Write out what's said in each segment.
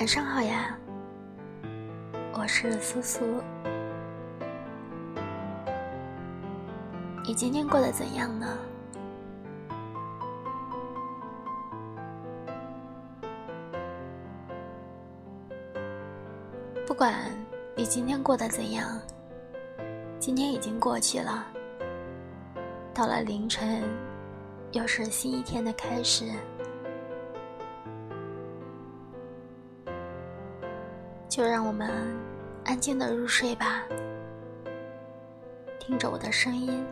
晚上好呀，我是苏苏。你今天过得怎样呢？不管你今天过得怎样，今天已经过去了。到了凌晨，又是新一天的开始。就让我们安静的入睡吧，听着我的声音，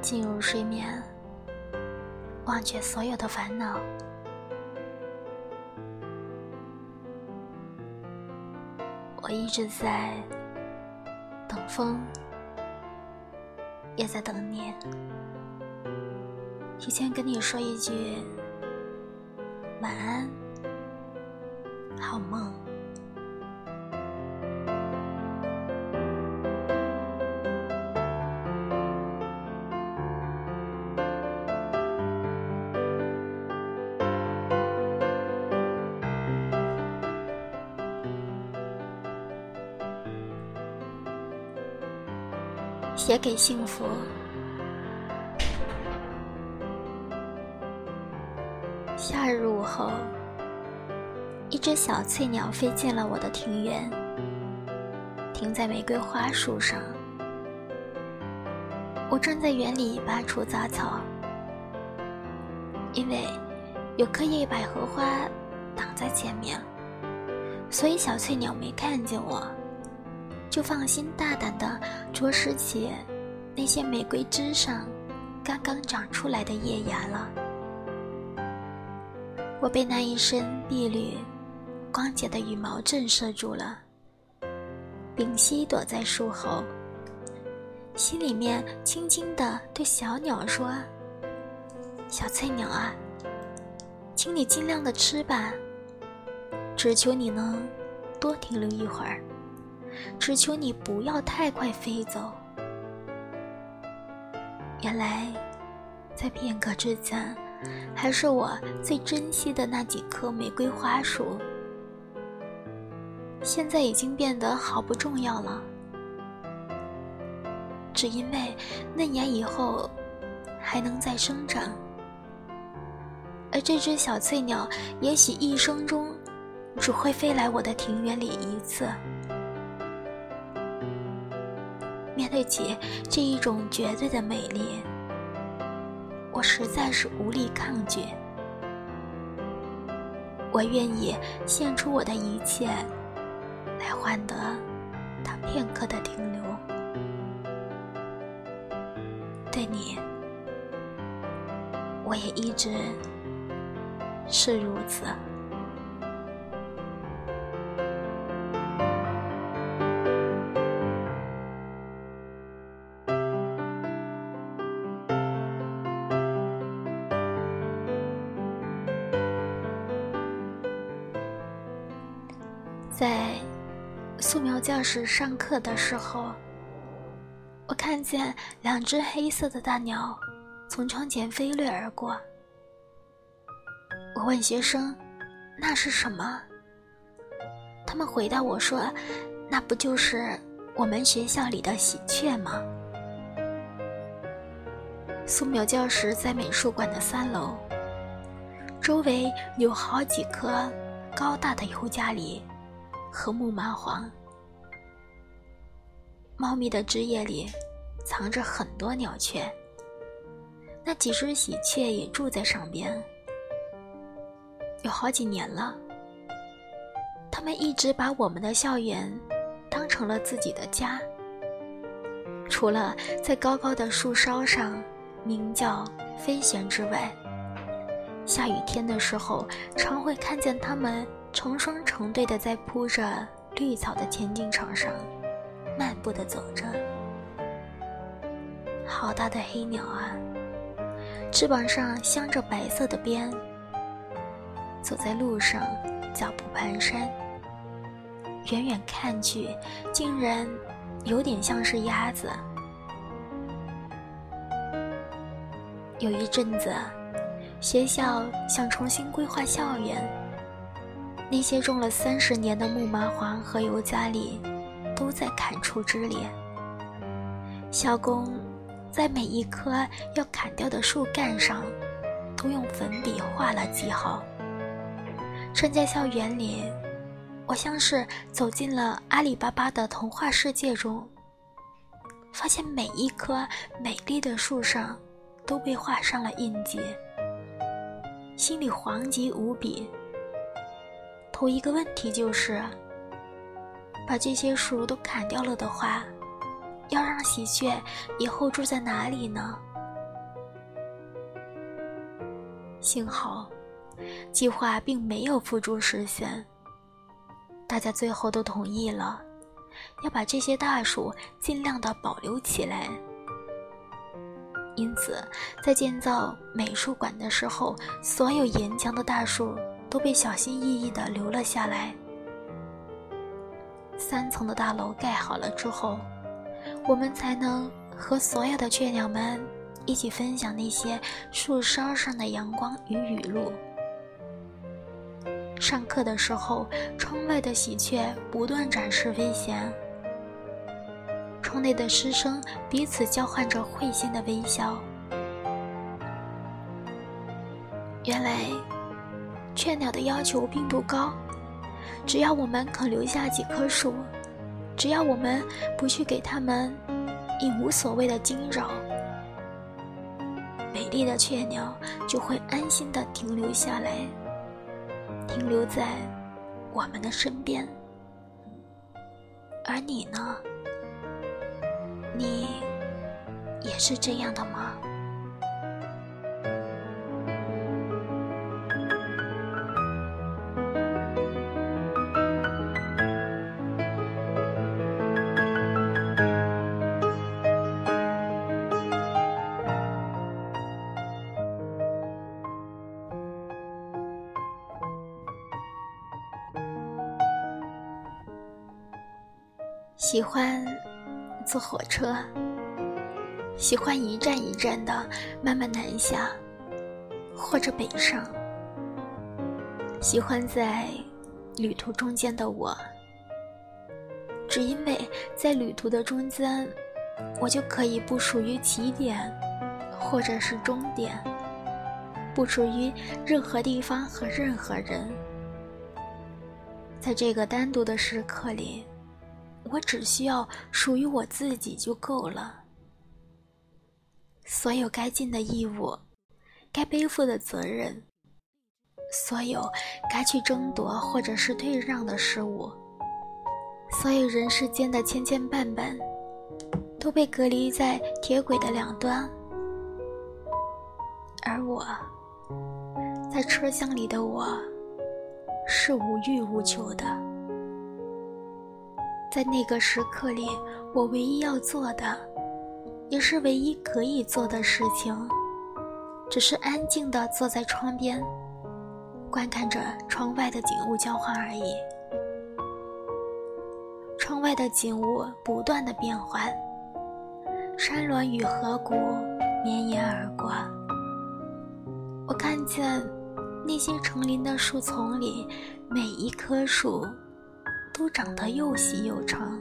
进入睡眠，忘却所有的烦恼。我一直在等风，也在等你。提前跟你说一句晚安，好梦。写给幸福。夏日午后，一只小翠鸟飞进了我的庭院，停在玫瑰花树上。我正在园里拔除杂草，因为有棵叶百合花挡在前面，所以小翠鸟没看见我。就放心大胆地啄食起那些玫瑰枝上刚刚长出来的叶芽了。我被那一身碧绿、光洁的羽毛震慑住了，屏息躲在树后，心里面轻轻地对小鸟说：“小翠鸟啊，请你尽量的吃吧，只求你能多停留一会儿。”只求你不要太快飞走。原来，在片刻之前，还是我最珍惜的那几棵玫瑰花树，现在已经变得毫不重要了。只因为嫩芽以后还能再生长，而这只小翠鸟也许一生中只会飞来我的庭园里一次。对起这一种绝对的美丽，我实在是无力抗拒。我愿意献出我的一切，来换得他片刻的停留。对你，我也一直是如此。室上课的时候，我看见两只黑色的大鸟从窗前飞掠而过。我问学生：“那是什么？”他们回答我说：“那不就是我们学校里的喜鹊吗？”素描教室在美术馆的三楼，周围有好几棵高大的尤加利。和木麻黄，茂密的枝叶里藏着很多鸟雀。那几只喜鹊也住在上边，有好几年了。它们一直把我们的校园当成了自己的家，除了在高高的树梢上鸣叫飞旋之外，下雨天的时候常会看见它们。成双成对的在铺着绿草的田径场上漫步的走着，好大的黑鸟啊！翅膀上镶着白色的边，走在路上脚步蹒跚，远远看去竟然有点像是鸭子。有一阵子，学校想重新规划校园。那些种了三十年的木麻黄和尤加利都在砍出枝裂。小工在每一棵要砍掉的树干上都用粉笔画了记号。站在校园里，我像是走进了阿里巴巴的童话世界中，发现每一棵美丽的树上都被画上了印记，心里惶急无比。头一个问题就是，把这些树都砍掉了的话，要让喜鹊以后住在哪里呢？幸好，计划并没有付诸实现。大家最后都同意了，要把这些大树尽量的保留起来。因此，在建造美术馆的时候，所有沿墙的大树。都被小心翼翼地留了下来。三层的大楼盖好了之后，我们才能和所有的雀鸟们一起分享那些树梢上的阳光与雨露。上课的时候，窗外的喜鹊不断展示飞翔，窗内的师生彼此交换着会心的微笑。原来。雀鸟的要求并不高，只要我们肯留下几棵树，只要我们不去给它们以无所谓的惊扰，美丽的雀鸟就会安心的停留下来，停留在我们的身边。而你呢？你也是这样的吗？喜欢坐火车，喜欢一站一站的慢慢南下，或者北上。喜欢在旅途中间的我，只因为在旅途的中间，我就可以不属于起点，或者是终点，不属于任何地方和任何人。在这个单独的时刻里。我只需要属于我自己就够了。所有该尽的义务，该背负的责任，所有该去争夺或者是退让的事物，所有人世间的千千绊绊，都被隔离在铁轨的两端。而我，在车厢里的我，是无欲无求的。在那个时刻里，我唯一要做的，也是唯一可以做的事情，只是安静地坐在窗边，观看着窗外的景物交换而已。窗外的景物不断的变换，山峦与河谷绵延而过。我看见那些成林的树丛里，每一棵树。都长得又细又长。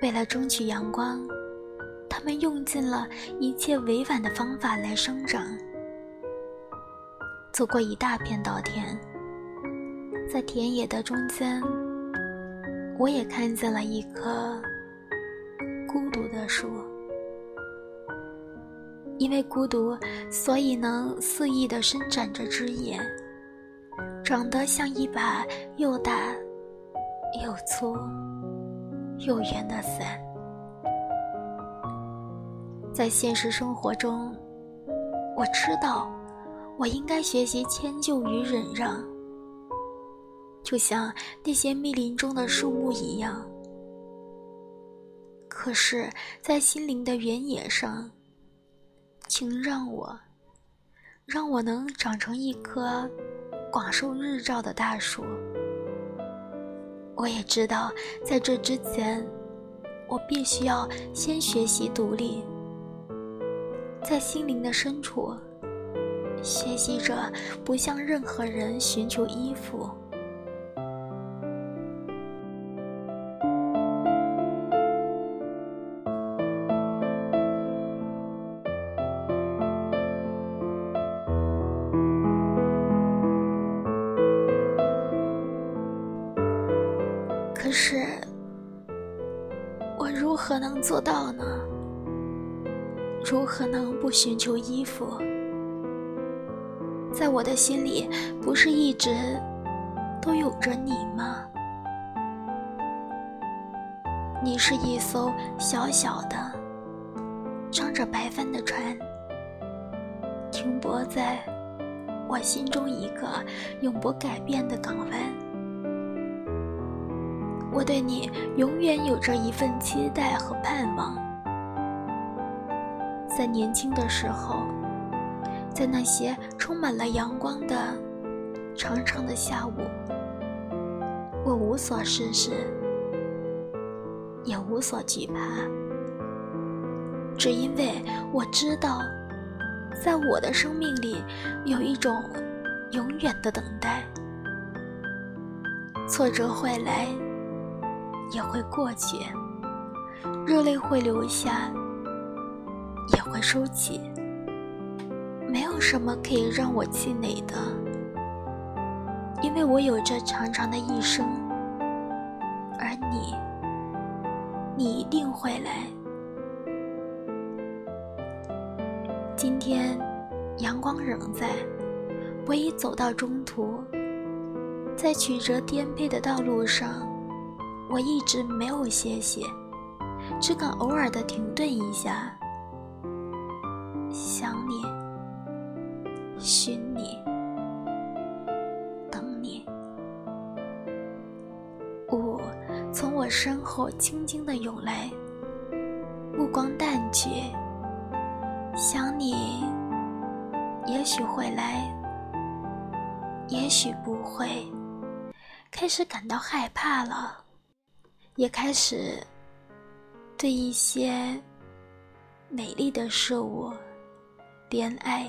为了争取阳光，它们用尽了一切委婉的方法来生长。走过一大片稻田，在田野的中间，我也看见了一棵孤独的树。因为孤独，所以能肆意地伸展着枝叶。长得像一把又大、又粗、又圆的伞。在现实生活中，我知道我应该学习迁就与忍让，就像那些密林中的树木一样。可是，在心灵的原野上，请让我，让我能长成一棵。广受日照的大树，我也知道，在这之前，我必须要先学习独立，在心灵的深处，学习着不向任何人寻求依附。如何能做到呢？如何能不寻求依附？在我的心里，不是一直都有着你吗？你是一艘小小的、装着白帆的船，停泊在我心中一个永不改变的港湾。我对你永远有着一份期待和盼望，在年轻的时候，在那些充满了阳光的长长的下午，我无所事事，也无所惧怕，只因为我知道，在我的生命里有一种永远的等待，挫折会来。也会过去，热泪会流下，也会收起。没有什么可以让我气馁的，因为我有着长长的一生，而你，你一定会来。今天，阳光仍在，我已走到中途，在曲折颠沛的道路上。我一直没有歇息，只敢偶尔的停顿一下，想你，寻你，等你。雾从我身后轻轻的涌来，目光淡去，想你，也许会来，也许不会，开始感到害怕了。也开始对一些美丽的事物怜爱、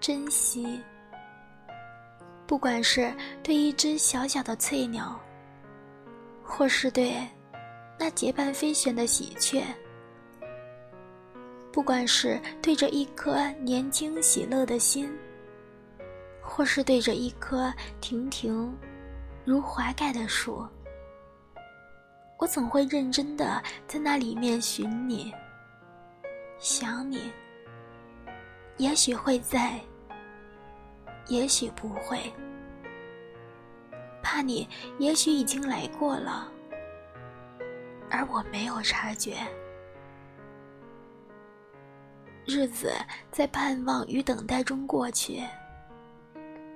珍惜。不管是对一只小小的翠鸟，或是对那结伴飞旋的喜鹊；不管是对着一颗年轻喜乐的心，或是对着一棵亭亭如华盖的树。我总会认真的在那里面寻你，想你。也许会在，也许不会。怕你，也许已经来过了，而我没有察觉。日子在盼望与等待中过去，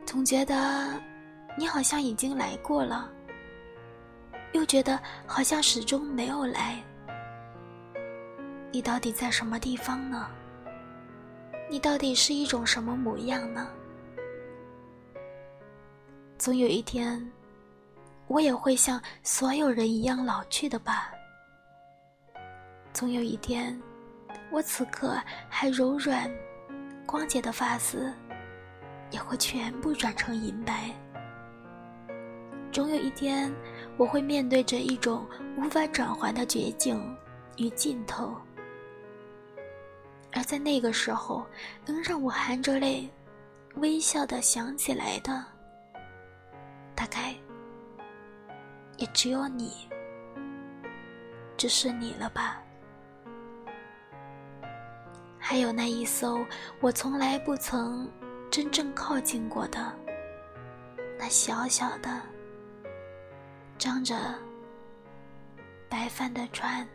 总觉得你好像已经来过了。又觉得好像始终没有来，你到底在什么地方呢？你到底是一种什么模样呢？总有一天，我也会像所有人一样老去的吧。总有一天，我此刻还柔软、光洁的发丝，也会全部转成银白。总有一天。我会面对着一种无法转还的绝境与尽头，而在那个时候，能让我含着泪微笑的想起来的，大概也只有你，只是你了吧？还有那一艘我从来不曾真正靠近过的，那小小的。张着白帆的船。